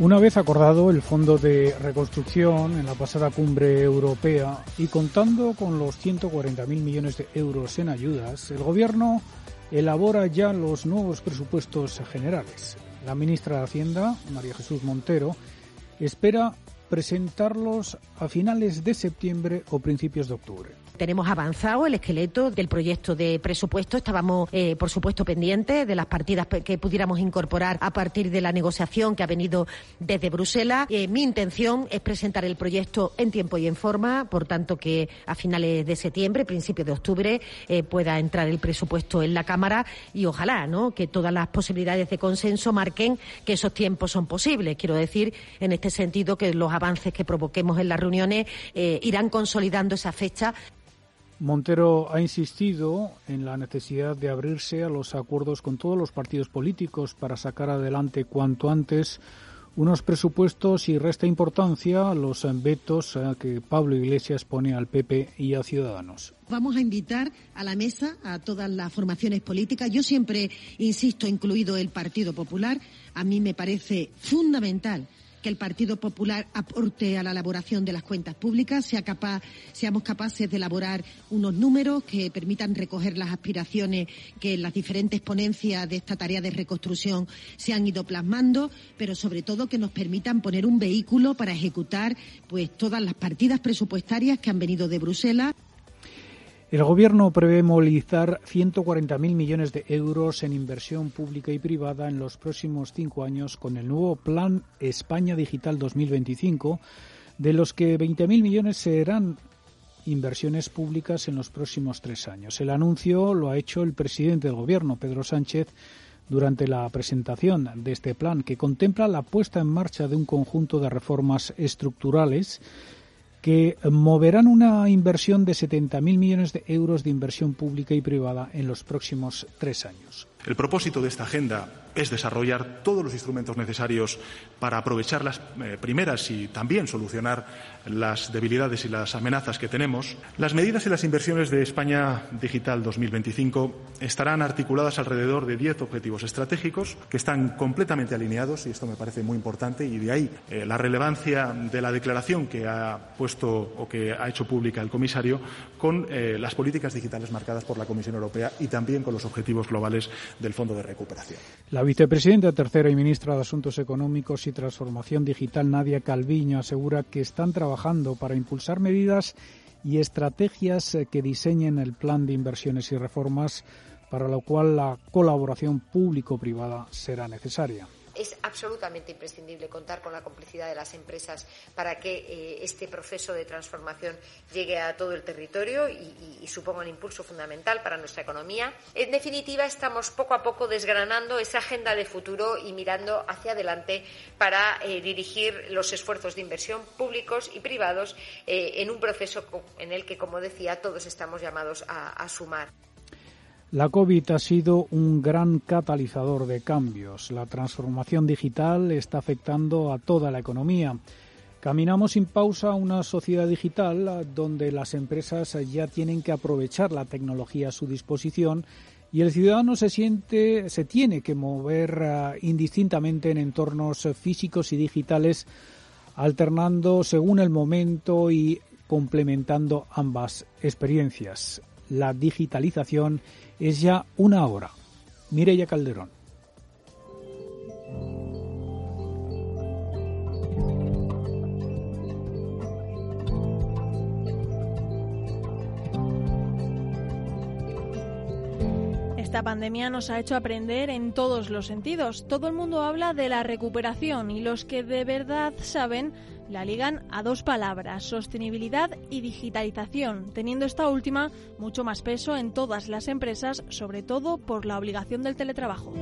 Una vez acordado el Fondo de Reconstrucción en la pasada cumbre europea y contando con los 140.000 millones de euros en ayudas, el Gobierno elabora ya los nuevos presupuestos generales. La ministra de Hacienda, María Jesús Montero, espera presentarlos a finales de septiembre o principios de octubre. Tenemos avanzado el esqueleto del proyecto de presupuesto. Estábamos, eh, por supuesto, pendientes de las partidas que pudiéramos incorporar a partir de la negociación que ha venido desde Bruselas. Eh, mi intención es presentar el proyecto en tiempo y en forma, por tanto que a finales de septiembre, principios de octubre, eh, pueda entrar el presupuesto en la Cámara y ojalá ¿no? que todas las posibilidades de consenso marquen que esos tiempos son posibles. Quiero decir, en este sentido, que los avances que provoquemos en las reuniones irán consolidando esa fecha. Montero ha insistido en la necesidad de abrirse a los acuerdos con todos los partidos políticos para sacar adelante cuanto antes unos presupuestos y resta importancia a los vetos que Pablo Iglesias pone al PP y a Ciudadanos. Vamos a invitar a la mesa a todas las formaciones políticas. Yo siempre insisto, incluido el Partido Popular, a mí me parece fundamental que el Partido Popular aporte a la elaboración de las cuentas públicas, sea capaz, seamos capaces de elaborar unos números que permitan recoger las aspiraciones que en las diferentes ponencias de esta tarea de reconstrucción se han ido plasmando, pero sobre todo que nos permitan poner un vehículo para ejecutar pues todas las partidas presupuestarias que han venido de Bruselas. El Gobierno prevé movilizar 140.000 millones de euros en inversión pública y privada en los próximos cinco años con el nuevo Plan España Digital 2025, de los que 20.000 millones serán inversiones públicas en los próximos tres años. El anuncio lo ha hecho el presidente del Gobierno, Pedro Sánchez, durante la presentación de este plan, que contempla la puesta en marcha de un conjunto de reformas estructurales que moverán una inversión de 70.000 millones de euros de inversión pública y privada en los próximos tres años. El propósito de esta agenda es desarrollar todos los instrumentos necesarios para aprovechar las eh, primeras y también solucionar las debilidades y las amenazas que tenemos. Las medidas y las inversiones de España Digital 2025 estarán articuladas alrededor de diez objetivos estratégicos que están completamente alineados, y esto me parece muy importante, y de ahí eh, la relevancia de la declaración que ha puesto o que ha hecho pública el comisario con eh, las políticas digitales marcadas por la Comisión Europea y también con los objetivos globales del Fondo de Recuperación. Vicepresidenta tercera y ministra de Asuntos Económicos y Transformación Digital, Nadia Calviño, asegura que están trabajando para impulsar medidas y estrategias que diseñen el plan de inversiones y reformas para lo cual la colaboración público-privada será necesaria es absolutamente imprescindible contar con la complicidad de las empresas para que eh, este proceso de transformación llegue a todo el territorio y, suponga un impulso fundamental para nuestra economía. En definitiva, estamos poco a poco desgranando esa agenda de futuro y mirando hacia adelante para eh, dirigir los esfuerzos de inversión públicos y privados eh, en un proceso en el que, como decía, todos estamos llamados a sumar. La COVID ha sido un gran catalizador de cambios. La transformación digital está afectando a toda la economía. Caminamos sin pausa a una sociedad digital donde las empresas ya tienen que aprovechar la tecnología a su disposición y el ciudadano se siente, se tiene que mover eh, indistintamente en entornos físicos y digitales, alternando según el momento y complementando ambas experiencias. La digitalización es ya una hora. Mireya Calderón. Esta pandemia nos ha hecho aprender en todos los sentidos. Todo el mundo habla de la recuperación y los que de verdad saben la ligan a dos palabras, sostenibilidad y digitalización, teniendo esta última mucho más peso en todas las empresas, sobre todo por la obligación del teletrabajo.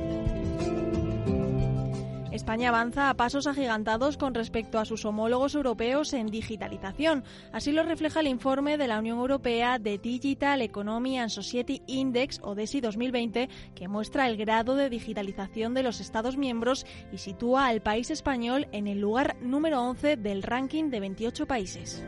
España avanza a pasos agigantados con respecto a sus homólogos europeos en digitalización. Así lo refleja el informe de la Unión Europea de Digital Economy and Society Index, o DESI 2020, que muestra el grado de digitalización de los Estados miembros y sitúa al país español en el lugar número 11 del ranking de 28 países.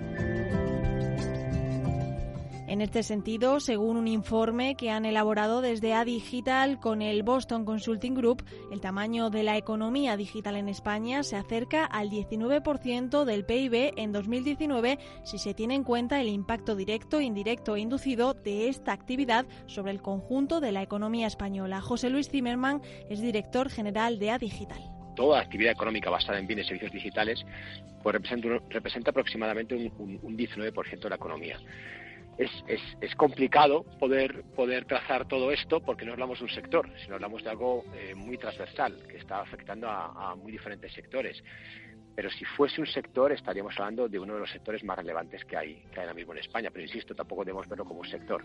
En este sentido, según un informe que han elaborado desde A Digital con el Boston Consulting Group, el tamaño de la economía digital en España se acerca al 19% del PIB en 2019 si se tiene en cuenta el impacto directo, indirecto e inducido de esta actividad sobre el conjunto de la economía española. José Luis Zimmerman es director general de A Digital toda actividad económica basada en bienes y servicios digitales, pues representa, aproximadamente un 19% de la economía es, es, complicado poder, poder trazar todo esto porque no hablamos de un sector, sino hablamos de algo eh, muy transversal que está afectando a, a, muy diferentes sectores. Pero si fuese un sector, estaríamos hablando de uno de los sectores más relevantes que hay, que hay ahora mismo en España. Pero insisto, tampoco debemos verlo como un sector.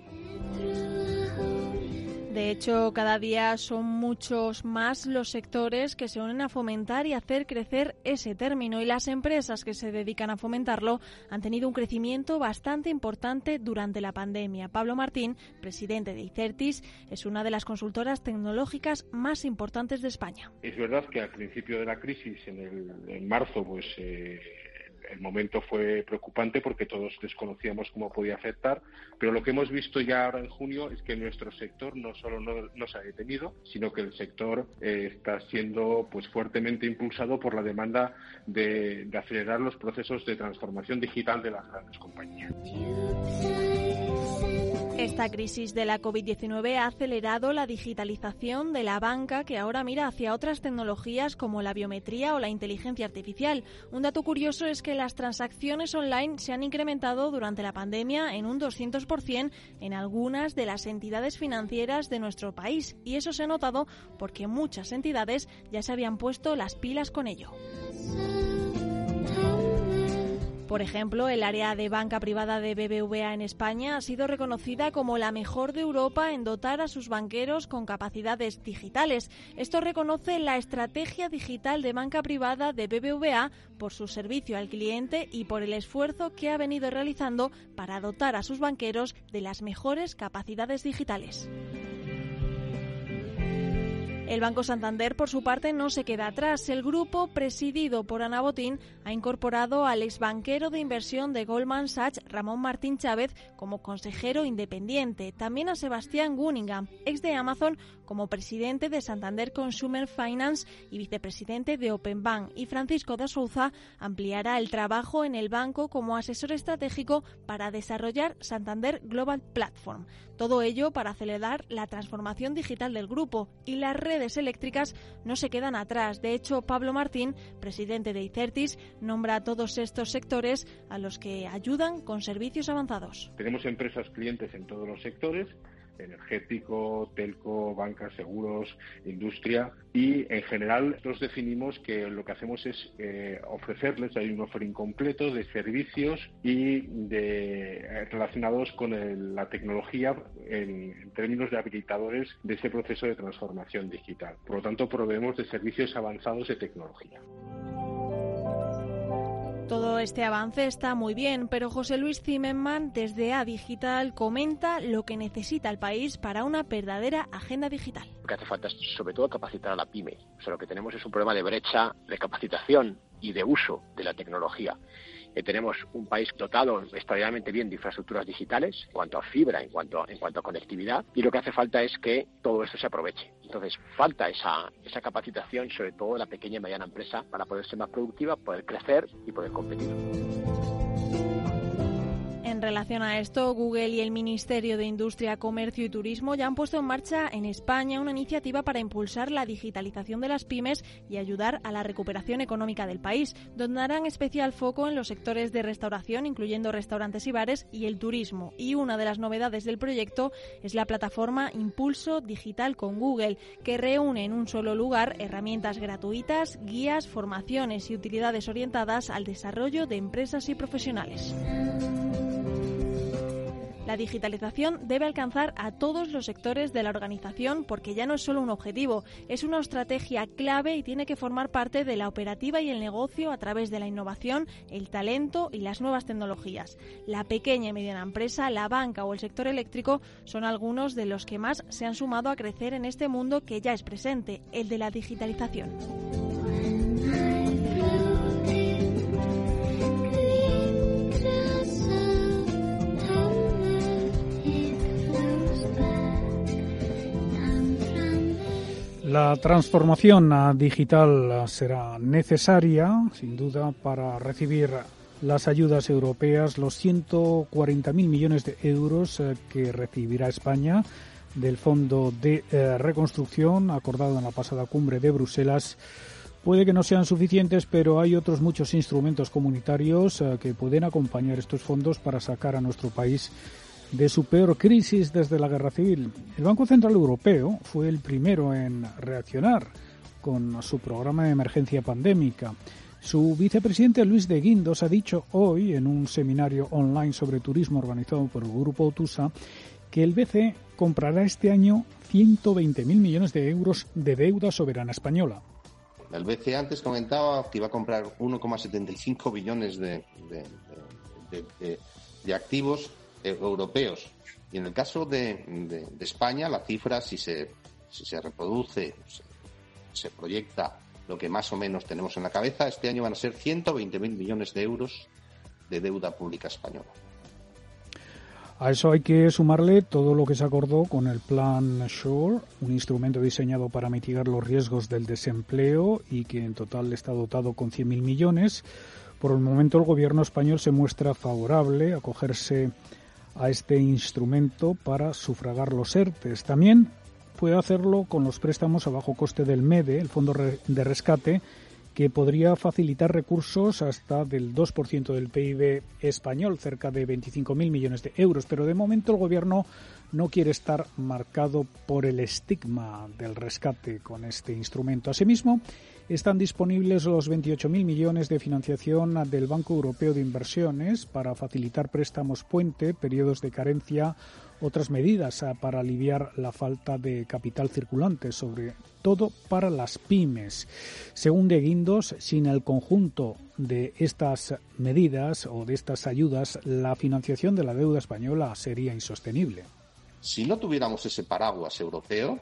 De hecho, cada día son muchos más los sectores que se unen a fomentar y hacer crecer ese término y las empresas que se dedican a fomentarlo han tenido un crecimiento bastante importante durante la pandemia. Pablo Martín, presidente de ICERTIS, es una de las consultoras tecnológicas más importantes de España. Es verdad que al principio de la crisis, en, el, en marzo, pues eh, el momento fue preocupante porque todos desconocíamos cómo podía afectar, pero lo que hemos visto ya ahora en junio es que nuestro sector no solo no, se ha detenido, sino que el sector eh, está siendo pues fuertemente impulsado por la demanda de, de acelerar los procesos de transformación digital de las grandes compañías. Esta crisis de la COVID-19 ha acelerado la digitalización de la banca que ahora mira hacia otras tecnologías como la biometría o la inteligencia artificial. Un dato curioso es que las transacciones online se han incrementado durante la pandemia en un 200% en algunas de las entidades financieras de nuestro país y eso se ha notado porque muchas entidades ya se habían puesto las pilas con ello. Por ejemplo, el área de banca privada de BBVA en España ha sido reconocida como la mejor de Europa en dotar a sus banqueros con capacidades digitales. Esto reconoce la estrategia digital de banca privada de BBVA por su servicio al cliente y por el esfuerzo que ha venido realizando para dotar a sus banqueros de las mejores capacidades digitales. El Banco Santander, por su parte, no se queda atrás. El grupo, presidido por Ana Botín, ha incorporado al exbanquero de inversión de Goldman Sachs, Ramón Martín Chávez, como consejero independiente. También a Sebastián Gunningham, ex de Amazon, como presidente de Santander Consumer Finance y vicepresidente de Open Bank. Y Francisco de Souza ampliará el trabajo en el banco como asesor estratégico para desarrollar Santander Global Platform. Todo ello para acelerar la transformación digital del grupo y las redes eléctricas no se quedan atrás. De hecho, Pablo Martín, presidente de ICERTIS, nombra a todos estos sectores a los que ayudan con servicios avanzados. Tenemos empresas clientes en todos los sectores energético, telco, bancas, seguros, industria y en general nosotros definimos que lo que hacemos es eh, ofrecerles hay un offering completo de servicios y de eh, relacionados con la tecnología en, en, términos de habilitadores de ese proceso de transformación digital. Por lo tanto, proveemos de servicios avanzados de tecnología. Todo este avance está muy bien, pero José Luis Zimmerman desde A Digital comenta lo que necesita el país para una verdadera agenda digital. Lo que hace falta es sobre todo capacitar a la pyme. O sea, lo que tenemos es un problema de brecha de capacitación y de uso de la tecnología. Eh, tenemos un país dotado extraordinariamente bien de infraestructuras digitales, en cuanto a fibra, en cuanto, a conectividad, y lo que hace falta es que todo esto se aproveche. Entonces, falta esa, esa capacitación, sobre todo en la pequeña y mediana empresa, para poder ser más productiva, poder crecer y poder competir. Relación a esto, Google y el Ministerio de Industria, Comercio y Turismo ya han puesto en marcha en España una iniciativa para impulsar la digitalización de las pymes y ayudar a la recuperación económica del país, donde harán especial foco en los sectores de restauración, incluyendo restaurantes y bares, y el turismo. Y una de las novedades del proyecto es la plataforma Impulso Digital con Google, que reúne en un solo lugar herramientas gratuitas, guías, formaciones y utilidades orientadas al desarrollo de empresas y profesionales. La digitalización debe alcanzar a todos los sectores de la organización porque ya no es solo un objetivo, es una estrategia clave y tiene que formar parte de la operativa y el negocio a través de la innovación, el talento y las nuevas tecnologías. La pequeña y mediana empresa, la banca o el sector eléctrico son algunos de los que más se han sumado a crecer en este mundo que ya es presente, el de la digitalización. La transformación digital será necesaria, sin duda, para recibir las ayudas europeas, los 140.000 millones de euros eh, que recibirá España del Fondo de eh, Reconstrucción acordado en la pasada cumbre de Bruselas. Puede que no sean suficientes, pero hay otros muchos instrumentos comunitarios eh, que pueden acompañar estos fondos para sacar a nuestro país de su peor crisis desde la guerra civil. El Banco Central Europeo fue el primero en reaccionar con su programa de emergencia pandémica. Su vicepresidente Luis de Guindos ha dicho hoy en un seminario online sobre turismo organizado por el grupo Otusa que el BCE comprará este año 120.000 millones de euros de deuda soberana española. El BCE antes comentaba que iba a comprar 1,75 billones de, de activos eh, europeos. Y en el caso de, España, la cifra, si se, si se reproduce, se, proyecta lo que más o menos tenemos en la cabeza, este año van a ser 120.000 millones de euros de deuda pública española. A eso hay que sumarle todo lo que se acordó con el Plan SURE, un instrumento diseñado para mitigar los riesgos del desempleo y que en total está dotado con 100.000 millones. Por el momento el gobierno español se muestra favorable a cogerse a este instrumento para sufragar los ERTES. También puede hacerlo con los préstamos a bajo coste del MEDE, el Fondo de Rescate, que podría facilitar recursos hasta del 2% del PIB español, cerca de 25.000 millones de euros. Pero de momento el Gobierno no quiere estar marcado por el estigma del rescate con este instrumento. Asimismo, están disponibles los 28.000 millones de financiación del Banco Europeo de Inversiones para facilitar préstamos puente, periodos de carencia, otras medidas para aliviar la falta de capital circulante, sobre todo para las pymes. Según De Guindos, sin el conjunto de estas medidas o de estas ayudas, la financiación de la deuda española sería insostenible. Si no tuviéramos ese paraguas europeo,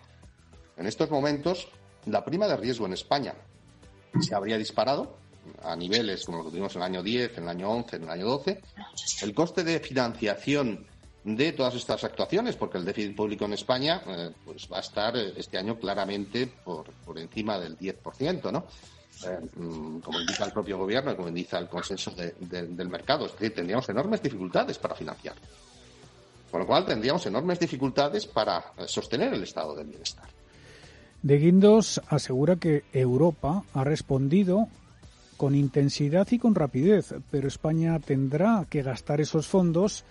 en estos momentos la prima de riesgo en España se habría disparado a niveles como lo que tuvimos en el año 10, en el año 11, en el año 12. El coste de financiación de todas estas actuaciones, porque el déficit público en España eh, pues va a estar eh, este año claramente por, por encima del 10%, ¿no? Eh, mm, como indica el propio gobierno y como indica el consenso del mercado. Es decir, tendríamos enormes dificultades para financiar. Con lo cual tendríamos enormes dificultades para sostener el estado del bienestar. De Guindos asegura que Europa ha respondido con intensidad y con rapidez, pero España tendrá que gastar esos fondos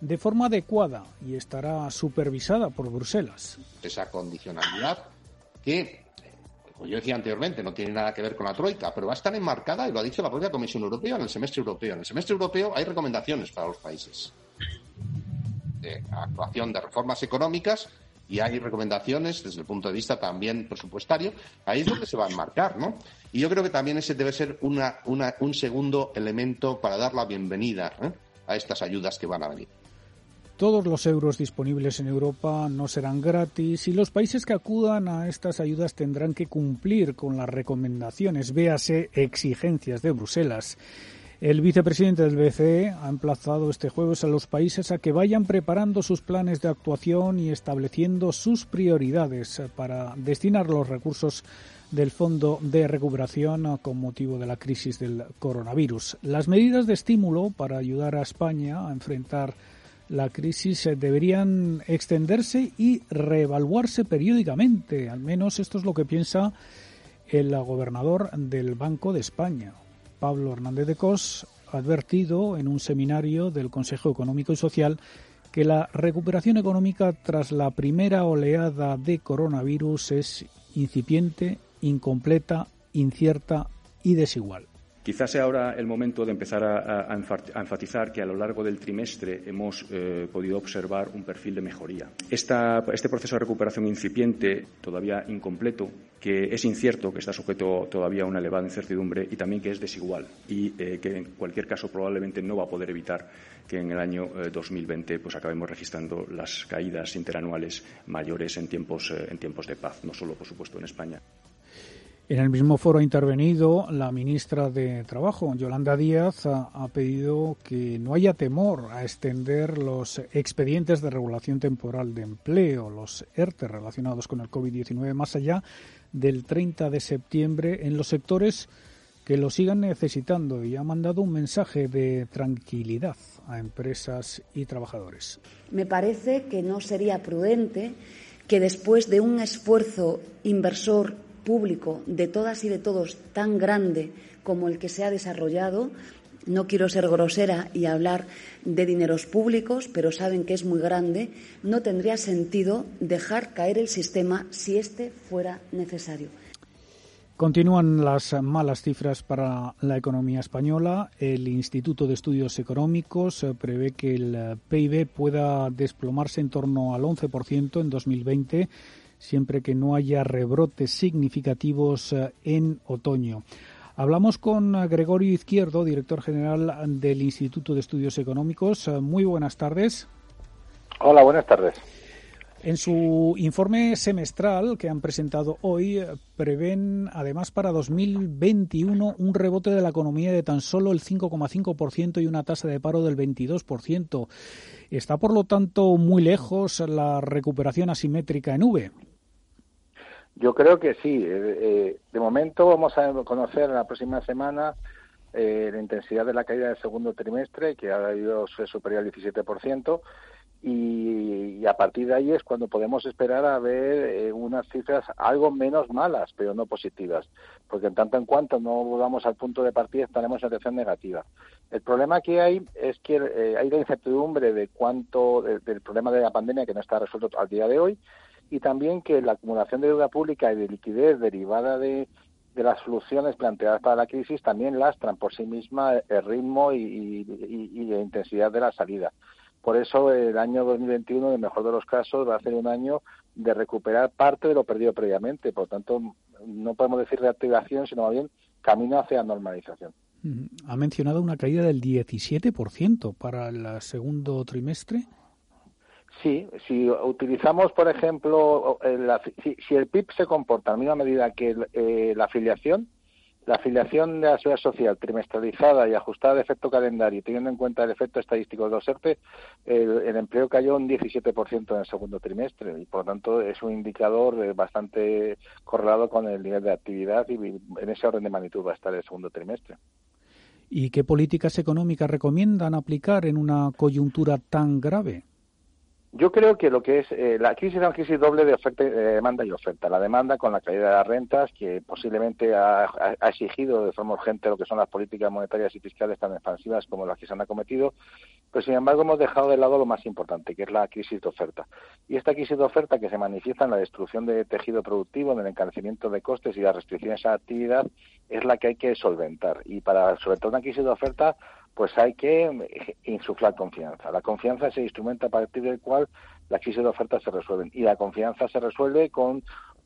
de forma adecuada y estará supervisada por Bruselas. Esa condicionalidad que, como yo decía anteriormente, no tiene nada que ver con la Troika, pero va a estar enmarcada, y lo ha dicho la propia Comisión Europea, en el semestre europeo. En el semestre europeo hay recomendaciones para los países de actuación de reformas económicas y hay recomendaciones desde el punto de vista también presupuestario, ahí es donde se va a enmarcar, ¿no? Y yo creo que también ese debe ser una, un segundo elemento para dar la bienvenida ¿eh? a estas ayudas que van a venir. Todos los euros disponibles en Europa no serán gratis y los países que acudan a estas ayudas tendrán que cumplir con las recomendaciones, véase exigencias de Bruselas. El vicepresidente del BCE ha emplazado este jueves a los países a que vayan preparando sus planes de actuación y estableciendo sus prioridades para destinar los recursos del Fondo de Recuperación con motivo de la crisis del coronavirus. Las medidas de estímulo para ayudar a España a enfrentar la crisis deberían extenderse y reevaluarse periódicamente. Al menos esto es lo que piensa el gobernador del Banco de España, Pablo Hernández de Cos ha advertido en un seminario del Consejo Económico y Social que la recuperación económica tras la primera oleada de coronavirus es incipiente, incompleta, incierta y desigual. Quizás sea ahora el momento de empezar a, enfatizar que a lo largo del trimestre hemos eh, podido observar un perfil de mejoría. este proceso de recuperación incipiente, todavía incompleto, que es incierto, que está sujeto todavía a una elevada incertidumbre y también que es desigual y eh, que en cualquier caso probablemente no va a poder evitar que en el año 2020 eh, pues acabemos registrando las caídas interanuales mayores tiempos, en tiempos de paz, no solo por supuesto en España. En el mismo foro ha intervenido la ministra de Trabajo, Yolanda Díaz, ha, pedido que no haya temor a extender los expedientes de regulación temporal de empleo, los ERTE relacionados con el COVID-19, más allá del 30 de septiembre en los sectores que lo sigan necesitando y ha mandado un mensaje de tranquilidad a empresas y trabajadores. Me parece que no sería prudente que después de un esfuerzo inversor público de todas y de todos tan grande como el que se ha desarrollado, no quiero ser grosera y hablar de dineros públicos, pero saben que es muy grande, no tendría sentido dejar caer el sistema si este fuera necesario. Continúan las malas cifras para la economía española. El Instituto de Estudios Económicos eh, prevé que el PIB pueda desplomarse en torno al 11% en 2020 siempre que no haya rebrotes significativos eh, en otoño. Hablamos con eh, Gregorio Izquierdo, director general del Instituto de Estudios Económicos. Eh, muy buenas tardes. Hola, buenas tardes. En su informe semestral que han presentado hoy, prevén además para 2021 un rebote de la economía de tan solo el 5,5% y una tasa de paro del 22%. ¿Está, por lo tanto, muy lejos la recuperación asimétrica en V? Yo creo que sí. Eh, eh, de momento vamos a conocer la próxima semana eh, la intensidad de la caída del segundo trimestre, que ha ido superior al 17%, y, y, a partir de ahí es cuando podemos esperar a ver unas cifras algo menos malas, pero no positivas, porque en tanto en cuanto no volvamos al punto de partida estaremos en situación negativa. El problema que hay es que hay la incertidumbre de cuánto del problema de la pandemia que no está resuelto al día de hoy y también que la acumulación de deuda pública y de liquidez derivada de, las soluciones planteadas para la crisis también lastran por sí misma el ritmo y, la intensidad de la salida. Por eso el año 2021, en el mejor de los casos, va a ser un año de recuperar parte de lo perdido previamente. Por tanto, no podemos decir reactivación, sino más bien camino hacia normalización. Ha mencionado una caída del 17% para el segundo trimestre. Sí, si utilizamos, por ejemplo, si, el PIB se comporta a la misma medida que eh, la afiliación, la afiliación de la seguridad social trimestralizada y ajustada de efecto calendario, teniendo en cuenta el efecto estadístico de los ERTE, el, empleo cayó un 17% en el segundo trimestre y, por lo tanto, es un indicador bastante correlado con el nivel de actividad y en ese orden de magnitud va a estar el segundo trimestre. ¿Y qué políticas económicas recomiendan aplicar en una coyuntura tan grave? Yo creo que lo que es eh, la crisis es una crisis doble de oferta, demanda y oferta. La demanda con la caída de las rentas, que posiblemente ha, exigido de forma urgente lo que son las políticas monetarias y fiscales tan expansivas como las que se han acometido, pero sin embargo hemos dejado de lado lo más importante, que es la crisis de oferta. Y esta crisis de oferta que se manifiesta en la destrucción de tejido productivo, en el encarecimiento de costes y las restricciones a la actividad, es la que hay que solventar. Y para solventar una crisis de oferta, pues hay que eh, insuflar confianza. La confianza es el instrumento a partir del cual la crisis de oferta se resuelven. Y la confianza se resuelve con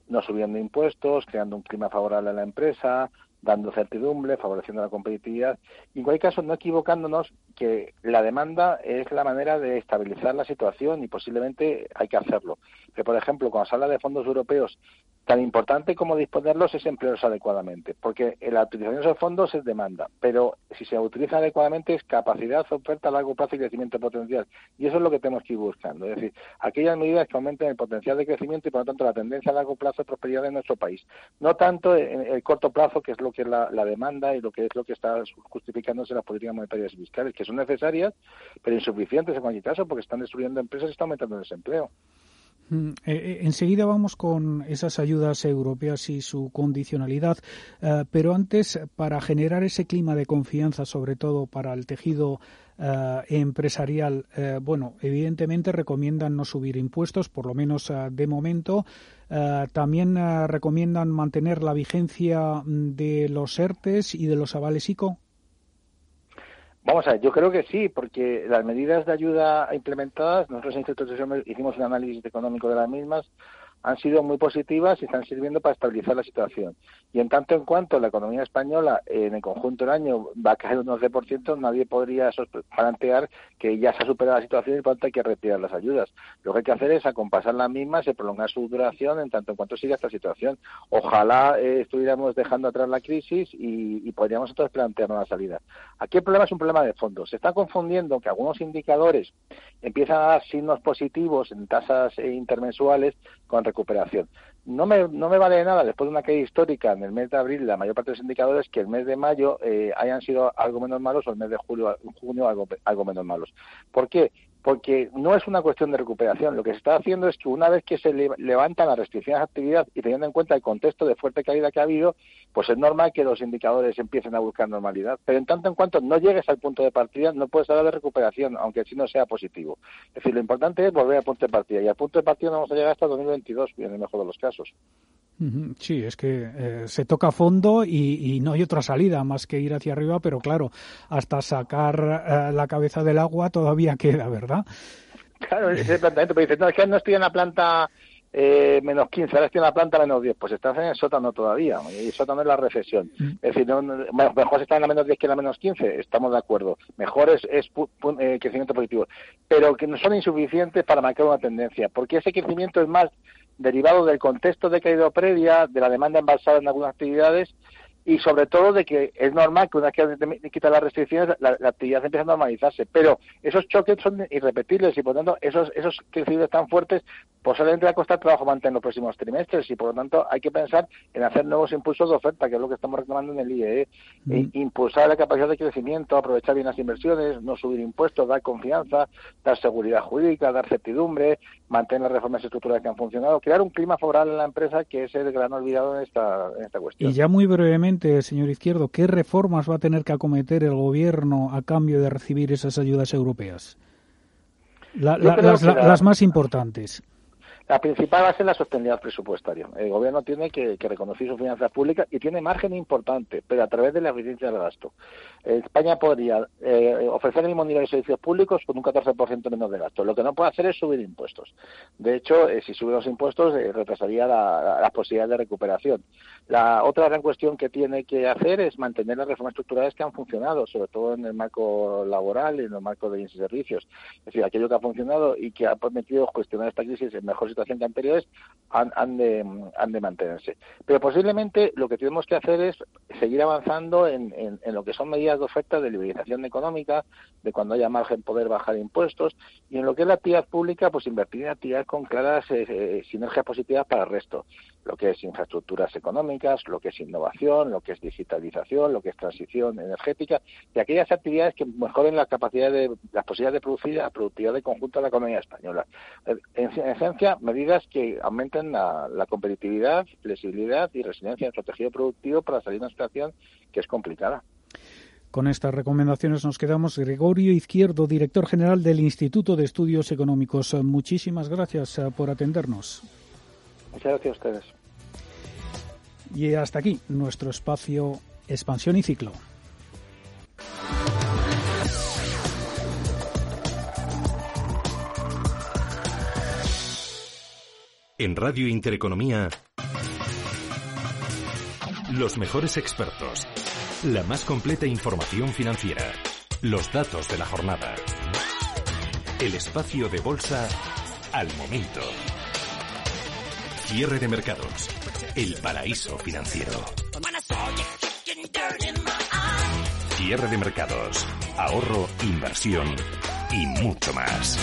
no subiendo impuestos, creando un clima favorable a la empresa, dando certidumbre, favoreciendo la competitividad. Y en cualquier caso, no equivocándonos que la demanda es la manera de estabilizar la situación y posiblemente hay que hacerlo. Pero, por ejemplo, cuando se habla de fondos europeos, tan importante como disponerlos es emplearlos adecuadamente, porque la utilización de esos fondos es demanda, pero si se utiliza adecuadamente es capacidad, oferta a largo plazo y crecimiento potencial. Y eso es lo que tenemos que ir buscando. Es decir, aquellas medidas que aumenten el potencial de crecimiento y, por lo tanto, la tendencia a largo plazo de prosperidad en nuestro país. No tanto en el corto plazo, que es lo que es la, demanda y lo que es lo que está justificándose las políticas monetarias y fiscales, que son necesarias, pero insuficientes en cualquier caso, porque están destruyendo empresas y están aumentando el desempleo. Mm, eh, eh, enseguida vamos con esas ayudas europeas y su condicionalidad, eh, pero antes, para generar ese clima de confianza, sobre todo para el tejido empresarial, bueno, evidentemente recomiendan no subir impuestos, por lo menos de momento. También recomiendan mantener la vigencia mm, de los ERTES y de los avales ICO. Vamos a ver, yo creo que sí, porque las medidas de ayuda implementadas, nosotros en Instituto hicimos un análisis económico de las mismas, han sido muy positivas y están sirviendo para estabilizar la situación. Y en tanto en cuanto la economía española en el conjunto del año va a caer un 11%, nadie podría plantear que ya se ha superado la situación y por tanto hay que retirar las ayudas. Lo que hay que hacer es acompasar las mismas y prolongar su duración en tanto en cuanto siga esta situación. Ojalá eh, estuviéramos dejando atrás la crisis y, podríamos entonces plantearnos la salida. Aquí el problema es un problema de fondo. Se está confundiendo que algunos indicadores empiezan a dar signos positivos en tasas eh, intermensuales con recuperación. No me, no me vale nada, después de una caída histórica en el mes de abril, la mayor parte de los indicadores, que el mes de mayo eh, hayan sido algo menos malos o el mes de julio, junio algo, algo menos malos. ¿Por qué? porque no es una cuestión de recuperación. Lo que se está haciendo es que una vez que se levantan las restricciones de actividad y teniendo en cuenta el contexto de fuerte caída que ha habido, pues es normal que los indicadores empiecen a buscar normalidad. Pero en tanto en cuanto no llegues al punto de partida, no puedes hablar de recuperación, aunque si no sea positivo. Es decir, lo importante es volver al punto de partida. Y al punto de partida no vamos a llegar hasta 2022, en el mejor de los casos. Sí, es que eh, se toca fondo y, no hay otra salida más que ir hacia arriba, pero claro, hasta sacar eh, la cabeza del agua todavía queda, ¿verdad? Claro, ese el planteamiento, pero dices, no, es que no estoy en la planta eh, menos 15, ahora estoy en la planta menos 10, pues estás en el sótano todavía, y el sótano es la recesión. Mm. Es decir, mejor estar en la menos 10 que en la menos 15, estamos de acuerdo. Mejor es, es crecimiento positivo, pero que no son insuficientes para marcar una tendencia, porque ese crecimiento es más derivado del contexto de caída previa, de la demanda embalsada en algunas actividades y sobre todo de que es normal que una vez que quita las restricciones la, actividad empieza a normalizarse, pero esos choques son irrepetibles y por lo tanto esos esos crecimientos tan fuertes posiblemente va a costar trabajo mantener los próximos trimestres y por lo tanto hay que pensar en hacer nuevos impulsos de oferta, que es lo que estamos reclamando en el IEE, e. e impulsar la capacidad de crecimiento, aprovechar bien las inversiones, no subir impuestos, dar confianza, dar seguridad jurídica, dar certidumbre, mantener las reformas estructurales que han funcionado, crear un clima favorable en la empresa que es el gran olvidado en esta, en esta cuestión. Y ya muy brevemente señor Izquierdo, ¿qué reformas va a tener que acometer el Gobierno a cambio de recibir esas ayudas europeas? las, más importantes. La principal va a ser la sostenibilidad presupuestaria. El gobierno tiene que, reconocer sus finanzas públicas y tiene margen importante, pero a través de la eficiencia del gasto. España podría eh, ofrecer el mismo nivel de servicios públicos con un 14% menos de gasto. Lo que no puede hacer es subir impuestos. De hecho, eh, si sube los impuestos, eh, retrasaría las la posibilidades de recuperación. La otra gran cuestión que tiene que hacer es mantener las reformas estructurales que han funcionado, sobre todo en el marco laboral y en el marco de servicios. Es decir, aquello que ha funcionado y que ha permitido gestionar esta crisis en mejor situación que anteriores han, de, han de mantenerse. Pero posiblemente lo que tenemos que hacer es seguir avanzando en, en, lo que son medidas de oferta de liberalización económica, de cuando haya margen poder bajar impuestos, y en lo que es la actividad pública, pues invertir en actividades con claras eh, eh, sinergias positivas para el resto, lo que es infraestructuras económicas, lo que es innovación, lo que es digitalización, lo que es transición energética y aquellas actividades que mejoren la capacidad de las posibilidades de producir la productividad de conjunto de la economía española. En, esencia, medidas que aumenten la, competitividad, flexibilidad y resiliencia en nuestro tejido productivo para salir de una situación que es complicada. Con estas recomendaciones nos quedamos. Gregorio Izquierdo, director general del Instituto de Estudios Económicos. Muchísimas gracias eh, por atendernos. Muchas gracias a ustedes. Y hasta aquí nuestro espacio Expansión y Ciclo. En Radio Intereconomía, los mejores expertos, la más completa información financiera, los datos de la jornada, el espacio de bolsa al momento. Cierre de mercados. El paraíso financiero. Cierre de mercados. Ahorro, inversión y mucho más.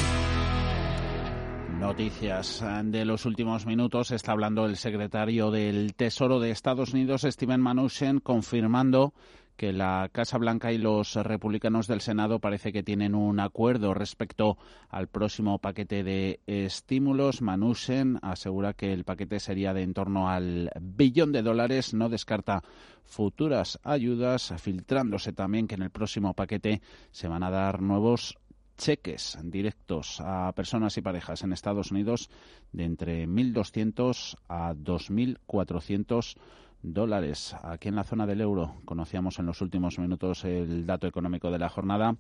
Noticias de los últimos minutos. Está hablando el secretario del Tesoro de Estados Unidos, Steven Mnuchin, confirmando que la Casa Blanca y los republicanos del Senado parece que tienen un acuerdo respecto al próximo paquete de estímulos. Manusen asegura que el paquete sería de en torno al billón de dólares. No descarta futuras ayudas, filtrándose también que en el próximo paquete se van a dar nuevos cheques directos a personas y parejas en Estados Unidos de entre 1.200 a 2.400 dólares. Aquí en la zona del euro conocíamos en los últimos minutos el dato económico de la jornada,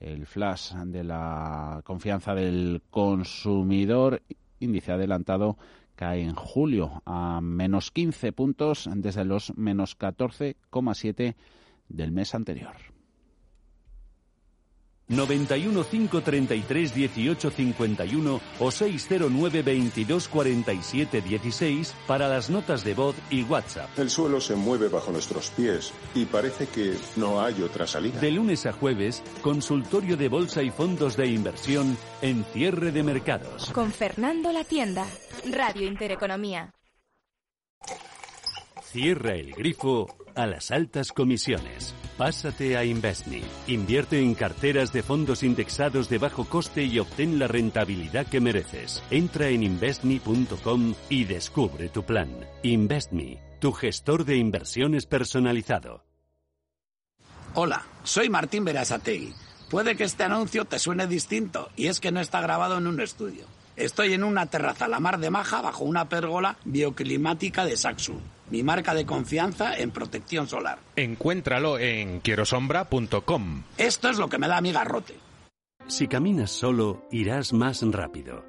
el flash de la confianza del consumidor, índice adelantado cae en julio a menos 15 puntos desde los menos 14,7 del mes anterior. 91 533 18 51 o 609 22 47 16 para las notas de voz y WhatsApp. El suelo se mueve bajo nuestros pies y parece que no hay otra salida. De lunes a jueves, consultorio de bolsa y fondos de inversión en cierre de mercados. Con Fernando La Tienda, Radio Intereconomía. Cierra el grifo a las altas comisiones. Pásate a Investme. Invierte en carteras de fondos indexados de bajo coste y obtén la rentabilidad que mereces. Entra en investme.com y descubre tu plan. Investme, tu gestor de inversiones personalizado. Hola, soy Martín Berasategui. Puede que este anuncio te suene distinto y es que no está grabado en un estudio. Estoy en una terraza la mar de Maja bajo una pérgola bioclimática de Saxum mi marca de confianza en protección solar. Encuéntralo en quierosombra.com. Esto es lo que me da mi garrote. Si caminas solo, irás más rápido.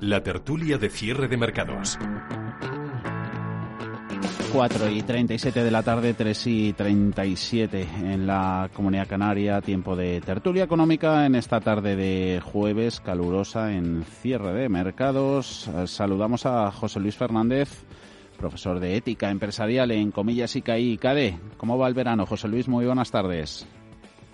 la tertulia de cierre de mercados. 4 y 37 de la tarde, 3 y 37 en la Comunidad Canaria, tiempo de tertulia económica en esta tarde de jueves calurosa en cierre de mercados. Saludamos a José Luis Fernández, profesor de ética empresarial en Comillas ICAI y CADE. ¿Cómo va el verano, José Luis? Muy buenas tardes.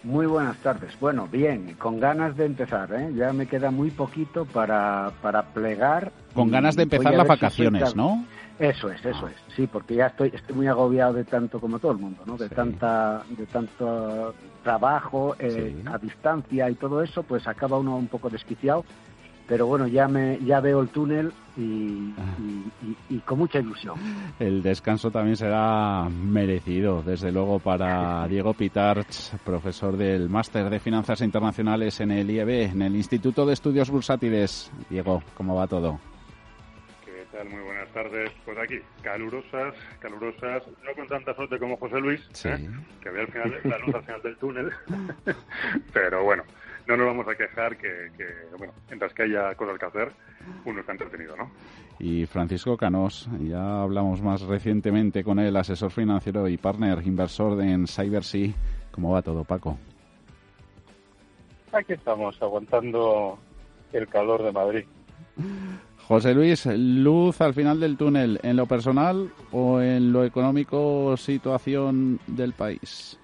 Muy buenas tardes. Bueno, bien, con ganas de empezar, ¿eh? Ya me queda muy poquito para, para plegar. Con ganas de empezar las vacaciones, ¿no? Eso es, eso es. Sí, porque ya estoy, estoy muy agobiado de tanto como todo el mundo, ¿no? De tanta, de tanto trabajo eh, a distancia y todo eso, pues acaba uno un poco desquiciado pero bueno, ya me ya veo el túnel y, con mucha ilusión. El descanso también será merecido, desde luego, para Diego Pitarch, profesor del Máster de Finanzas Internacionales en el IEB, en el Instituto de Estudios Bursátiles. Diego, ¿cómo va todo? ¿Qué tal? Muy buenas tardes. Pues aquí, calurosas, calurosas, no con tanta suerte como José Luis, ¿eh? que ve al final, la luz al final del túnel, pero bueno, no nos vamos a quejar que, bueno, mientras que haya cosas que hacer, uno está entretenido, ¿no? Y Francisco Canós, ya hablamos más recientemente con él, asesor financiero y partner inversor en CyberSea. ¿Cómo va todo, Paco? Aquí estamos, aguantando el calor de Madrid. José Luis, luz al final del túnel, ¿en lo personal o en lo económico, situación del país?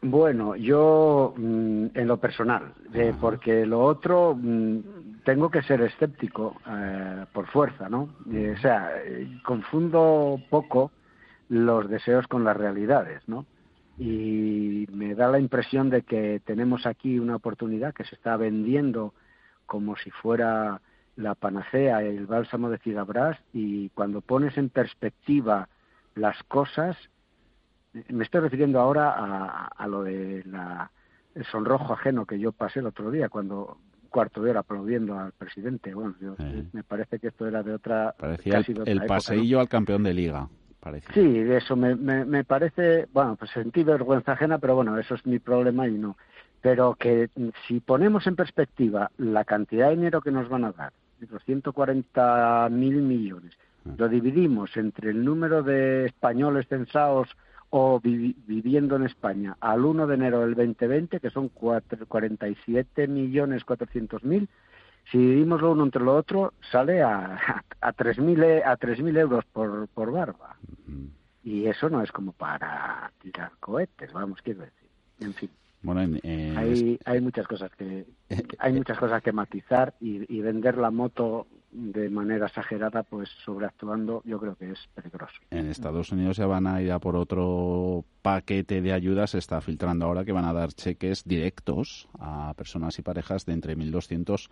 Bueno, yo mm, en lo personal, eh, porque lo otro mm, tengo que ser escéptico eh, por fuerza, ¿no? Eh, o sea, confundo poco los deseos con las realidades, ¿no? Y me da la impresión de que tenemos aquí una oportunidad que se está vendiendo como si fuera la panacea, el bálsamo de Cidabras, y cuando pones en perspectiva las cosas, me estoy refiriendo ahora a, a lo de la, el sonrojo ajeno que yo pasé el otro día cuando cuarto de hora aplaudiendo al presidente. Bueno, me parece que esto era de otra. Parecía el, paseillo al campeón de liga. Parecía. Sí, eso me, me, me, parece, bueno, pues sentí vergüenza ajena, pero bueno, eso es mi problema y no. Pero que si ponemos en perspectiva la cantidad de dinero que nos van a dar, los 140 mil millones, ah. lo dividimos entre el número de españoles censados o viviendo en España al 1 de enero del 2020, que son 47 millones 400 mil, si dividimos lo uno entre lo otro, sale a, a 3.000 a 3.000 euros por, por barba. Y eso no es como para tirar cohetes, vamos, quiero decir. En fin. Bueno, hay, hay muchas cosas que hay muchas cosas que matizar y, y vender la moto de manera exagerada, pues sobreactuando, yo creo que es peligroso. En Estados Unidos ya van a ir a por otro paquete de ayudas, se está filtrando ahora que van a dar cheques directos a personas y parejas de entre 1.200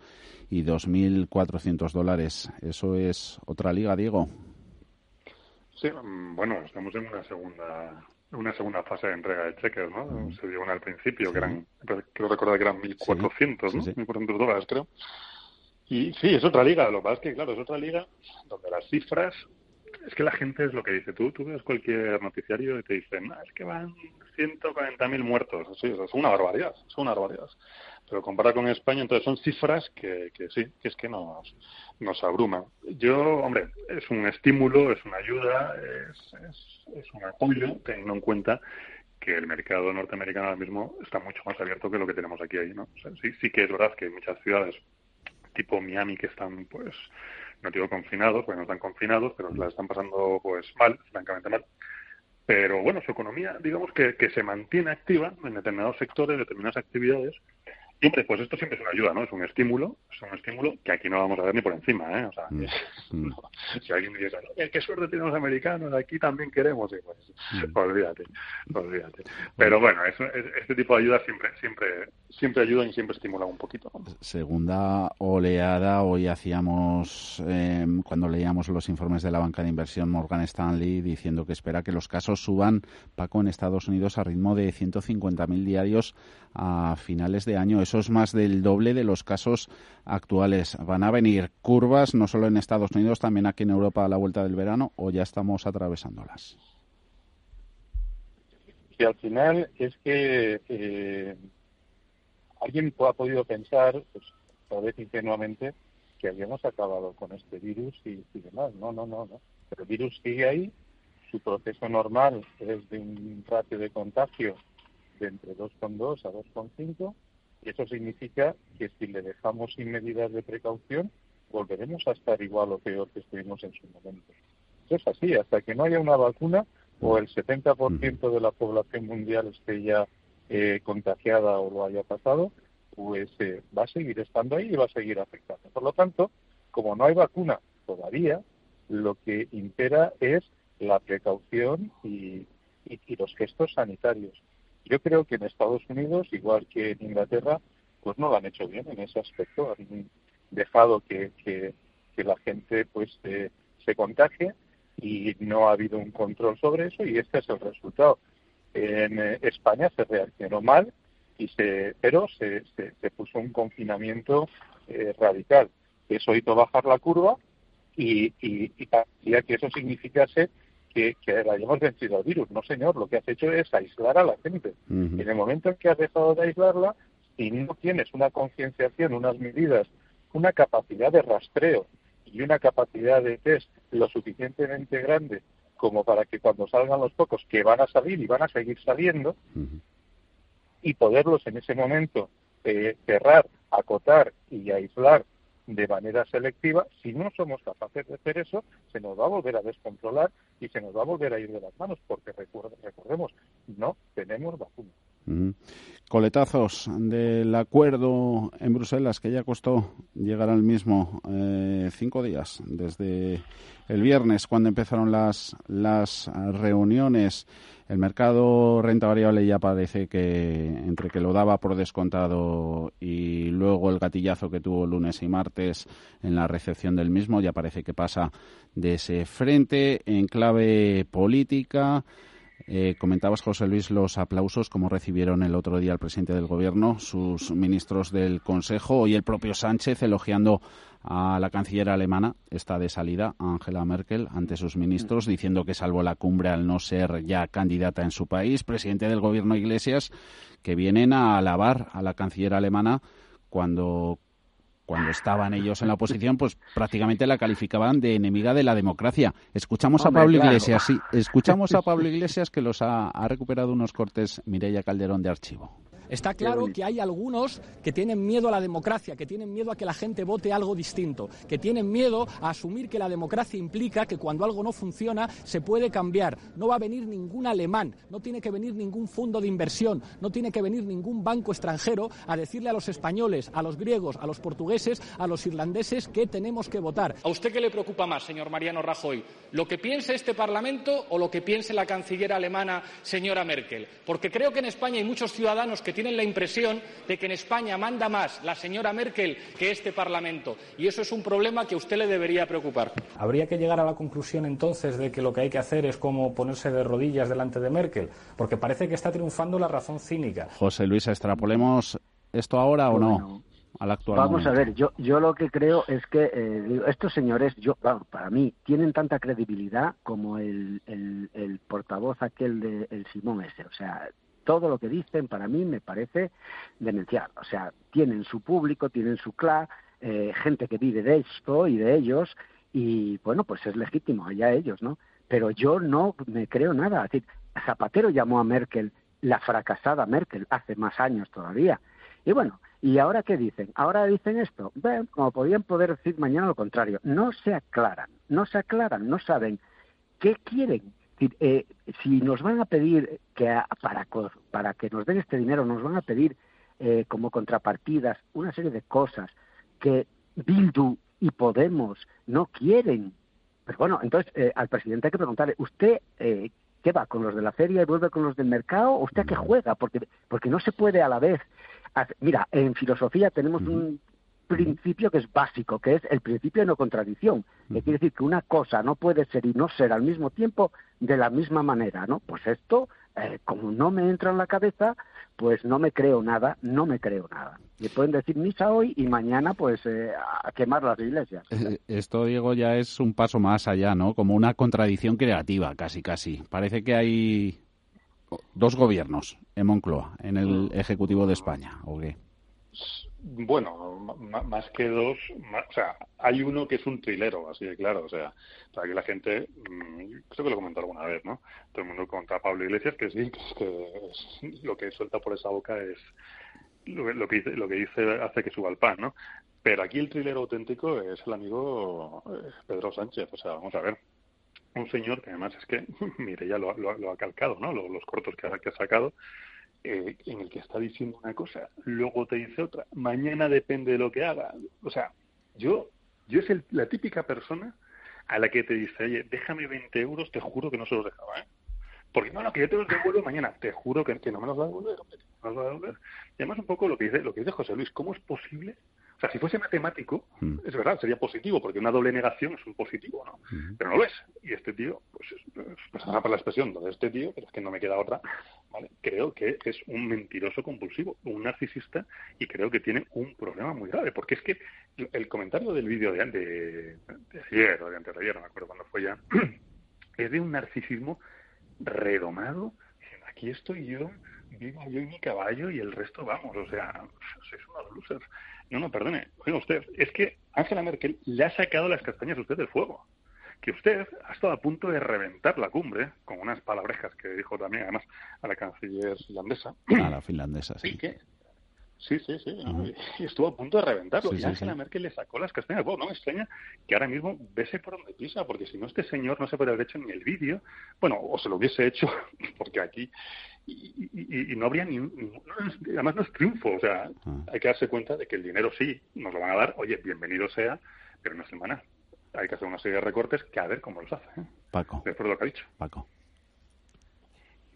y 2.400 dólares. ¿Eso es otra liga, Diego? Sí, mm, bueno, estamos en una segunda una segunda fase de entrega de cheques, ¿no? Mm. Se dio una al principio, que eran, creo recordar que eran 1.400, ¿no? 1.400 dólares, creo. Y sí, es otra liga. Lo que pasa es que, claro, es otra liga donde las cifras. Es que la gente es lo que dice. Tú, tú ves cualquier noticiario y te dicen, es que van 140.000 muertos. Sí, es una barbaridad. Es una barbaridad. Pero comparado con España, entonces son cifras que, que sí, que es que nos, nos abruman. Yo, hombre, es un estímulo, es una ayuda, es, es, es un apoyo, teniendo en cuenta que el mercado norteamericano ahora mismo está mucho más abierto que lo que tenemos aquí ahí, ¿no? sí, sí que es verdad que hay muchas ciudades tipo Miami que están, pues, no digo confinados, porque no están confinados, pero la están pasando, pues, mal, francamente mal. Pero bueno, su economía, digamos que, que se mantiene activa en determinados sectores, determinadas actividades, Siempre, pues esto siempre es una ayuda, ¿no? Es un estímulo, es un estímulo que aquí no vamos a ver ni por encima, ¿eh? O sea, mm, mm. si alguien dice, qué suerte tienen los americanos, aquí también queremos, y pues, mm. olvídate, olvídate. Pero bueno, eso, este tipo de ayuda siempre, siempre, siempre ayuda y siempre estimula un poquito. Segunda oleada, hoy hacíamos, em, cuando leíamos los informes de la banca de inversión Morgan Stanley, diciendo que espera que los casos suban, Paco, en Estados Unidos a ritmo de 150.000 diarios a finales de año. Eso es más del doble de los casos actuales. ¿Van a venir curvas no solo en Estados Unidos, también aquí en Europa a la vuelta del verano o ya estamos atravesándolas? Sí, al final es que eh, alguien ha podido pensar, pues tal vez ingenuamente, que habíamos acabado con este virus y, y demás. No, no, no, no. Pero el virus sigue ahí, su proceso normal es de un ratio de contagio de entre 2,2 a 2,5 y eso significa que si le dejamos sin medidas de precaución volveremos a estar igual o peor que estuvimos en su momento. Eso es así, hasta que no haya una vacuna o el 70% de la población mundial esté ya eh, contagiada o lo haya pasado, pues eh, va a seguir estando ahí y va a seguir afectando. Por lo tanto, como no hay vacuna todavía, lo que impera es la precaución y los gestos sanitarios. Yo creo que en Estados Unidos, igual que en Inglaterra, pues no lo han hecho bien en ese aspecto. Han dejado que, que, la gente pues se contagie y no ha habido un control sobre eso y este es el resultado. En eh, España se reaccionó mal y se, pero se, se, puso un confinamiento eh, radical. Eso hizo bajar la curva y, y, y parecía que eso significase que, que hayamos vencido al virus. No, señor, lo que has hecho es aislar a la gente. En el momento en que has dejado de aislarla, si no tienes una concienciación, unas medidas, una capacidad de rastreo y una capacidad de test lo suficientemente grande como para que cuando salgan los pocos que van a salir y van a seguir saliendo, y poderlos en ese momento eh, cerrar, acotar y aislar de manera selectiva, si no somos capaces de hacer eso, se nos va a volver a descontrolar y se nos va a volver a ir de las manos, porque recordemos, no tenemos vacuna. Coletazos del acuerdo en Bruselas, que ya costó llegar al mismo eh, cinco días, desde el viernes, cuando empezaron las, las reuniones. El mercado renta variable ya parece que entre que lo daba por descontado y luego el gatillazo que tuvo lunes y martes en la recepción del mismo ya parece que pasa de ese frente en clave política. Eh, comentabas, José Luis, los aplausos, como recibieron el otro día el presidente del Gobierno, sus ministros del Consejo. Y el propio Sánchez elogiando a la canciller alemana, está de salida, Angela Merkel, ante sus ministros, diciendo que salvo la cumbre al no ser ya candidata en su país, presidente del Gobierno Iglesias, que vienen a alabar a la canciller alemana cuando cuando estaban ellos en la oposición, pues prácticamente la calificaban de enemiga de la democracia. Escuchamos a Pablo Iglesias, sí, escuchamos a Pablo Iglesias que los ha, ha recuperado unos cortes Mireia Calderón de archivo. Está claro que hay algunos que tienen miedo a la democracia, que tienen miedo a que la gente vote algo distinto, que tienen miedo a asumir que la democracia implica que cuando algo no funciona se puede cambiar. No va a venir ningún alemán, no tiene que venir ningún fondo de inversión, no tiene que venir ningún banco extranjero a decirle a los españoles, a los griegos, a los portugueses, a los irlandeses que tenemos que votar. ¿A usted qué le preocupa más, señor Mariano Rajoy? ¿Lo que piense este Parlamento o lo que piense la canciller alemana, señora Merkel? Porque creo que en España hay muchos ciudadanos que tienen la impresión de que en España manda más la señora Merkel que este Parlamento. Y eso es un problema que a usted le debería preocupar. ¿Habría que llegar a la conclusión entonces de que lo que hay que hacer es como ponerse de rodillas delante de Merkel? Porque parece que está triunfando la razón cínica. José Luis, extrapolemos esto ahora o no. Al actual Vamos momento. a ver, yo, yo lo que creo es que eh, estos señores, yo, para mí, tienen tanta credibilidad como el, el, el portavoz aquel de el Simón ese. O sea, todo lo que dicen para mí me parece demencial. O sea, tienen su público, tienen su clan, eh, gente que vive de esto y de ellos, y bueno, pues es legítimo, allá ellos, ¿no? Pero yo no me creo nada. Es Zapatero llamó a Merkel la fracasada Merkel hace más años todavía. Y bueno, ¿y ahora qué dicen? Ahora dicen esto. Ven, como podrían poder decir mañana lo contrario. No se aclaran, no se aclaran, no saben qué quieren. Es decir, eh, si nos van a pedir que para, para que nos den este dinero, nos van a pedir eh, como contrapartidas una serie de cosas que Bildu y Podemos no quieren. Pero bueno, entonces eh, al presidente hay que preguntarle, ¿usted eh, qué va con los de la feria y vuelve con los del mercado? ¿O usted a qué juega? Porque, porque no se puede a la vez. Mira, en filosofía tenemos un principio que es básico, que es el principio de no contradicción, que quiere decir que una cosa no puede ser y no ser al mismo tiempo de la misma manera, ¿no? Pues esto, eh, como no me entra en la cabeza, pues no me creo nada, no me creo nada. Y pueden decir misa hoy y mañana, pues, eh, a quemar las iglesias. Eh, Esto, Diego, ya es un paso más allá, ¿no? Como una contradicción creativa, casi, casi. Parece que hay dos gobiernos en Moncloa, en el Ejecutivo de España, ¿o qué? Bueno, más que dos, ma- o sea, hay uno que es un trilero, así de claro, o sea, para que la gente, mm, creo que lo comentó alguna vez, ¿no? Todo el mundo contra Pablo Iglesias, que sí, que, es lo que suelta por esa boca es lo, lo que dice, lo que dice hace que suba el pan, ¿no? Pero aquí el trilero auténtico es el amigo eh, Pedro Sánchez, o sea, vamos a ver, un señor que además es que, mire, ya lo, lo- lo ha calcado, ¿no? Lo- Los, cortos que ha, que ha sacado, eh, en el que está diciendo una cosa, luego te dice otra, mañana depende de lo que haga. O sea, yo, yo es la típica persona a la que te dice, oye, déjame 20 euros, te juro que no se los dejaba, ¿eh? Porque no, no, que yo te los devuelvo mañana, te juro que, no me los va a devolver, no me los va a devolver. Y además un poco lo que dice, lo que dice José Luis, ¿cómo es posible? O sea, si fuese matemático, es verdad, sería positivo, porque una doble negación es un positivo, ¿no? Pero no lo es. Y este tío, pues, es- pues para la expresión, lo de este tío, pero es que no me queda otra, ¿vale? Creo que es un mentiroso compulsivo, un narcisista, y creo que tiene un problema muy grave, porque es que el comentario del vídeo de, de, de ayer o de antes de ayer, no me acuerdo cuándo fue ya, es de un narcisismo redomado. diciendo, Aquí estoy yo, vivo yo y mi caballo y el resto vamos, o sea, sois unos losers. No, no, perdone, oiga usted, es que Angela Merkel le ha sacado las castañas a usted del fuego. Que usted ha estado a punto de reventar la cumbre, con unas palabrejas que dijo también, además, a la canciller finlandesa. A la finlandesa, Y sí. que Sí, sí, sí. Y estuvo a punto de reventarlo. Sí, y sí, Angela sí. Merkel le sacó las castañas. Bueno, no me extraña que ahora mismo bese por donde pisa, porque si no, este señor no se puede haber hecho ni el vídeo. Bueno, o se lo hubiese hecho, porque aquí. Y, y- y no habría ni. no es- además, no es triunfo. O sea, Ah. hay que darse cuenta de que el dinero sí nos lo van a dar. Oye, bienvenido sea, pero una semana. Hay que hacer una serie de recortes que a ver cómo los hace. ¿eh? Paco, Después de lo que ha dicho. Paco.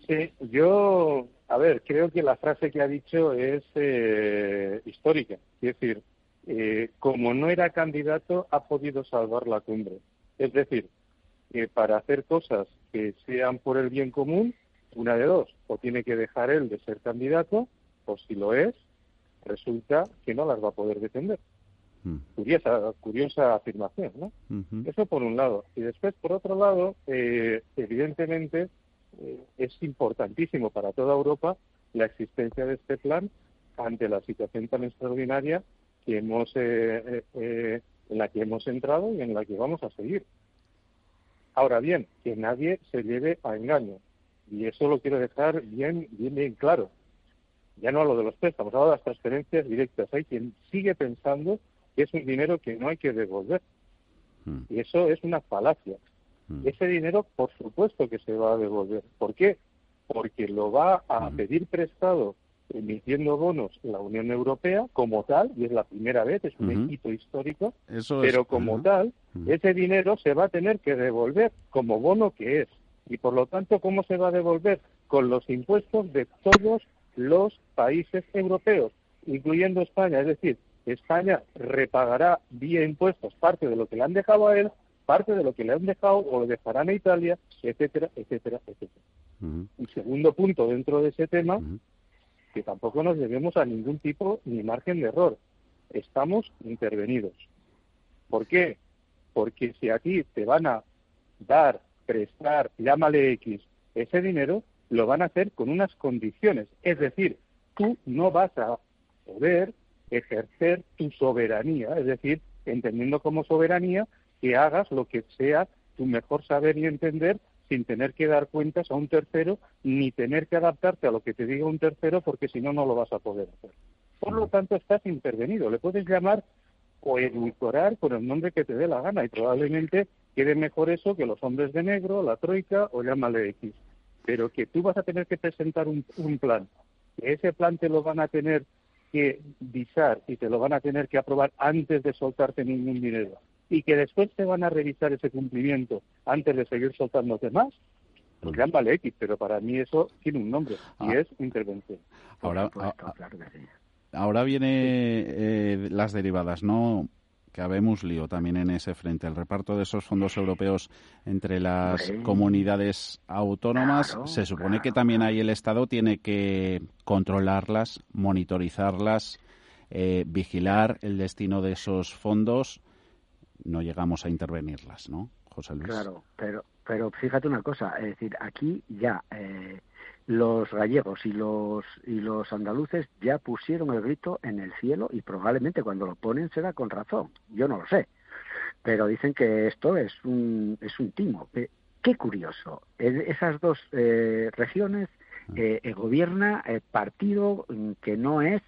Sí, yo, a ver, creo que la frase que ha dicho es eh, histórica. Es decir, eh, como no era candidato, ha podido salvar la cumbre. Es decir, que para hacer cosas que sean por el bien común, una de dos, o tiene que dejar él de ser candidato, o si lo es, resulta que no las va a poder defender. Mm. Curiosa, curiosa afirmación, ¿no? Eso por un lado. Y después, por otro lado, eh, evidentemente eh, es importantísimo para toda Europa la existencia de este plan ante la situación tan extraordinaria que hemos eh, en la que hemos entrado y en la que vamos a seguir. Ahora bien, que nadie se lleve a engaño. Y eso lo quiero dejar bien, bien, bien claro. Ya no hablo de los préstamos, hablo de las transferencias directas. Hay quien sigue pensando que es un dinero que no hay que devolver. Y eso es una falacia. Ese dinero, por supuesto que se va a devolver. ¿Por qué? Porque lo va a pedir prestado emitiendo bonos la Unión Europea como tal, y es la primera vez, es un hito histórico, pero como tal, ese dinero se va a tener que devolver como bono que es. Y por lo tanto, ¿cómo se va a devolver? Con los impuestos de todos los países europeos, incluyendo España. Es decir, España repagará vía impuestos parte de lo que le han dejado a él, parte de lo que le han dejado o le dejarán a Italia, etcétera, etcétera, etcétera. Y segundo punto dentro de ese tema, que tampoco nos debemos a ningún tipo ni margen de error. Estamos intervenidos. ¿Por qué? Porque si aquí te van a dar, prestar, llámale X, ese dinero, lo van a hacer con unas condiciones. Es decir, tú no vas a poder ejercer tu soberanía, es decir, entendiendo como soberanía que hagas lo que sea tu mejor saber y entender sin tener que dar cuentas a un tercero ni tener que adaptarte a lo que te diga un tercero porque si no, no lo vas a poder hacer. Por lo tanto, estás intervenido. Le puedes llamar o edulcorar con el nombre que te dé la gana y probablemente quede mejor eso que los hombres de negro, la troika o llámale X. Pero que tú vas a tener que presentar un, un plan, que ese plan te lo van a tener que visar y te lo van a tener que aprobar antes de soltarte ningún dinero y que después te van a revisar ese cumplimiento antes de seguir soltándote más, pues llámale X, pero para mí eso tiene un nombre y Ah. es intervención. Ahora, ahora viene eh, las derivadas, ¿no? Que habemos lío también en ese frente. El reparto de esos fondos europeos entre las comunidades autónomas. Claro, se supone que también ahí el Estado tiene que controlarlas, monitorizarlas, eh, vigilar el destino de esos fondos. No llegamos a intervenirlas, ¿no, José Luis? Claro, pero, pero fíjate una cosa, es decir, aquí ya eh, los gallegos y los y los andaluces ya pusieron el grito en el cielo y probablemente cuando lo ponen será con razón. Yo no lo sé, pero dicen que esto es un es un timo. Eh, Qué curioso. En esas dos eh, regiones eh, eh, gobierna el partido mm, que no es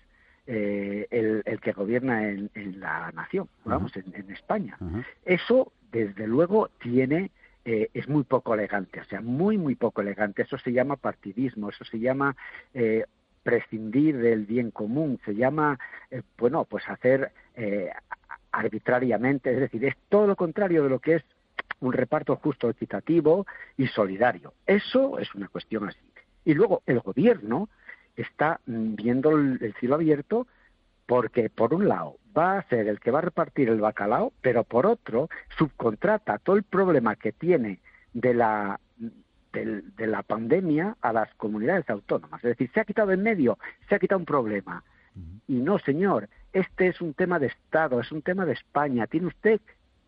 eh, el, el que gobierna en, en la nación, vamos, en, en España. Eso, desde luego, tiene eh, es muy poco elegante, o sea, muy, muy poco elegante. Eso se llama partidismo, eso se llama eh, prescindir del bien común, se llama, eh, bueno, pues hacer eh, arbitrariamente, es decir, es todo lo contrario de lo que es un reparto justo, equitativo y solidario. Eso es una cuestión así. Y luego el gobierno está viendo el, el cielo abierto porque por un lado va a ser el que va a repartir el bacalao, pero por otro subcontrata todo el problema que tiene de la de la pandemia a las comunidades autónomas. Es decir, se ha quitado en medio, se ha quitado un problema. Y no, señor, este es un tema de Estado, es un tema de España. Tiene usted,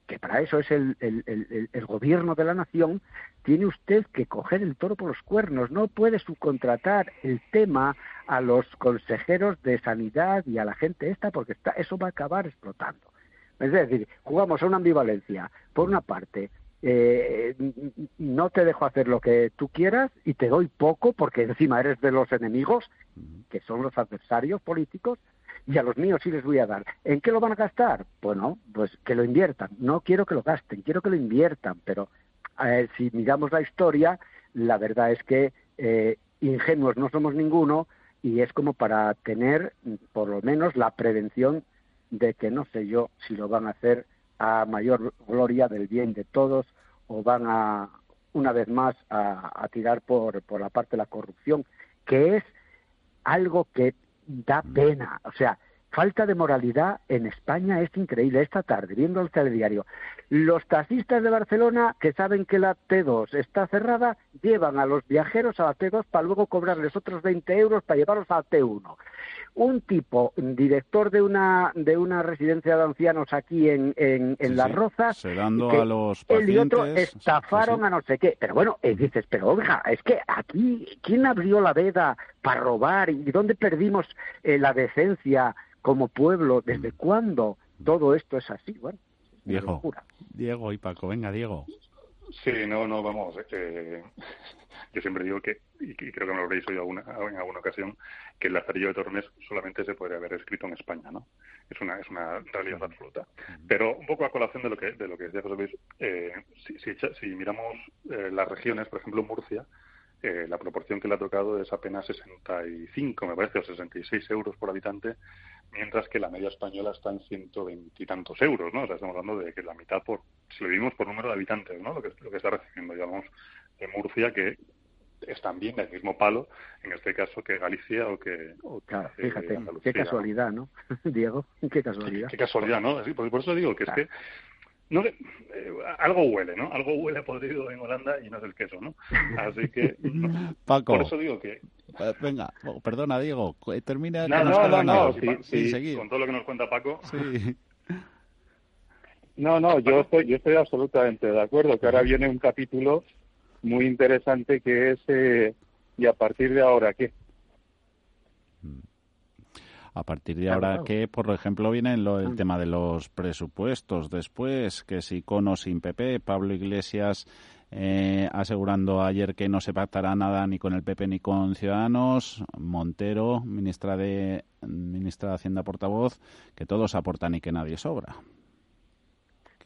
que para eso es el, el- el- gobierno de la nación, tiene usted que coger el toro por los cuernos. No puede subcontratar el tema a los consejeros de sanidad y a la gente esta, porque está, eso va a acabar explotando. Es decir, jugamos a una ambivalencia. Por una parte, eh, no te dejo hacer lo que tú quieras y te doy poco porque encima eres de los enemigos, que son los adversarios políticos, y a los míos sí les voy a dar. ¿En qué lo van a gastar? Bueno, pues que lo inviertan. No quiero que lo gasten, quiero que lo inviertan, pero eh, si miramos la historia, la verdad es que eh, ingenuos no somos ninguno y es como para tener por lo menos la prevención de que no sé yo si lo van a hacer a mayor gloria del bien de todos o van a una vez más a, a tirar por, por la parte de la corrupción, que es algo que da pena. O sea, falta de moralidad en España es increíble. Esta tarde, viendo el telediario, los taxistas de Barcelona que saben que la T2 está cerrada llevan a los viajeros a la T2 para luego cobrarles otros 20 euros para llevarlos a la T1 un tipo, director de una, de una residencia de ancianos aquí en, en, Las Rozas, sedando a los pacientes, él y otro estafaron a no sé qué. Pero bueno, eh, dices, pero oiga, es que aquí, ¿quién abrió la veda para robar? ¿Y dónde perdimos eh, la decencia como pueblo? ¿Desde mm. cuándo todo esto es así? Bueno, Diego, Diego y Paco, venga, Diego. Sí, no, no, vamos. Eh, yo siempre digo que, y creo que me lo habréis oído alguna, en alguna ocasión, que el Lazarillo de Tormes solamente se podría haber escrito en España, ¿no? Es una, es una realidad absoluta. Pero un poco a colación de lo que, de lo que decía José Luis, eh, si, si, si, miramos eh, las regiones, por ejemplo, Murcia, eh, la proporción que le ha tocado es apenas 65, me parece, o 66 euros por habitante, mientras que la media española está en 120 y tantos euros, ¿no? O sea, estamos hablando de que la mitad por, si lo vivimos por número de habitantes, ¿no? Lo que, lo que está recibiendo, digamos, de Murcia, que están bien del mismo palo, en este caso, que Galicia o que, claro, fíjate, qué casualidad, ¿no? Diego, qué casualidad. Qué, casualidad, ¿no? por, eso digo que es que no eh, algo huele, ¿no? Algo huele podrido en Holanda y no es el queso, ¿no? Así que Paco, por eso digo que eh, venga, oh, perdona Diego, termina no, no, no, no, sí, sí, con todo lo que nos cuenta Paco. Sí. No, no, yo estoy, yo estoy absolutamente de acuerdo que ahora viene un capítulo muy interesante que es eh, y a partir de ahora qué. A partir de ahora que, por ejemplo, viene el mm. tema de los presupuestos. Después, que si con o sin PP, Pablo Iglesias eh, asegurando ayer que no se pactará nada ni con el PP ni con Ciudadanos. Montero, ministra de, ministra de Hacienda portavoz, que todos aportan y que nadie sobra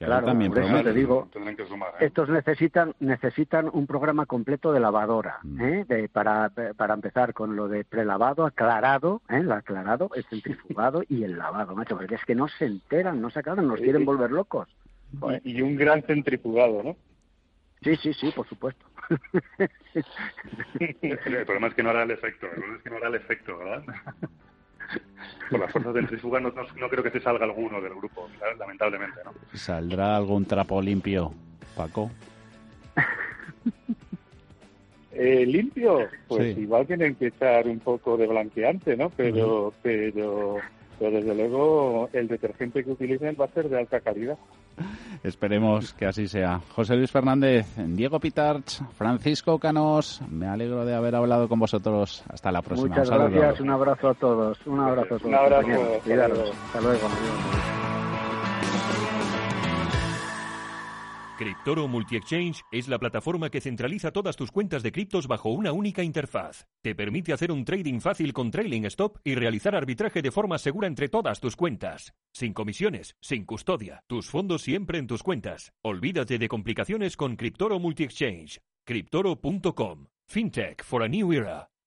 claro, también te digo, ¿eh? estos necesitan necesitan un programa completo de lavadora, mm. ¿eh? de, para, para empezar con lo de prelavado, aclarado, ¿eh? el aclarado, el centrifugado y el lavado, macho, porque es que no se enteran, no se aclaran, nos quieren volver locos. Y, un gran centrifugado, ¿no? Sí, sí, sí, por supuesto. el problema es que no hará el efecto, el problema es que no hará el efecto, ¿verdad? Por las fuerzas centrífugas no, no, creo que se salga alguno del grupo, lamentablemente, ¿no? ¿Saldrá algún trapo limpio, Paco? Eh, limpio, pues igual tienen que echar un poco de blanqueante, ¿no? Pero, pero, pero desde luego el detergente que utilicen va a ser de alta calidad. Esperemos que así sea. José Luis Fernández, Diego Pitarch, Francisco Canos, me alegro de haber hablado con vosotros. Hasta la próxima. Muchas gracias, un abrazo a todos. Un abrazo a todos. Un abrazo. Hasta luego. Cryptoro Multi-Exchange es la plataforma que centraliza todas tus cuentas de criptos bajo una única interfaz. Te permite hacer un trading fácil con trailing stop y realizar arbitraje de forma segura entre todas tus cuentas. Sin comisiones, sin custodia, tus fondos siempre en tus cuentas. Olvídate de complicaciones con Cryptoro Multi-Exchange. Cryptoro.com. FinTech for a New Era.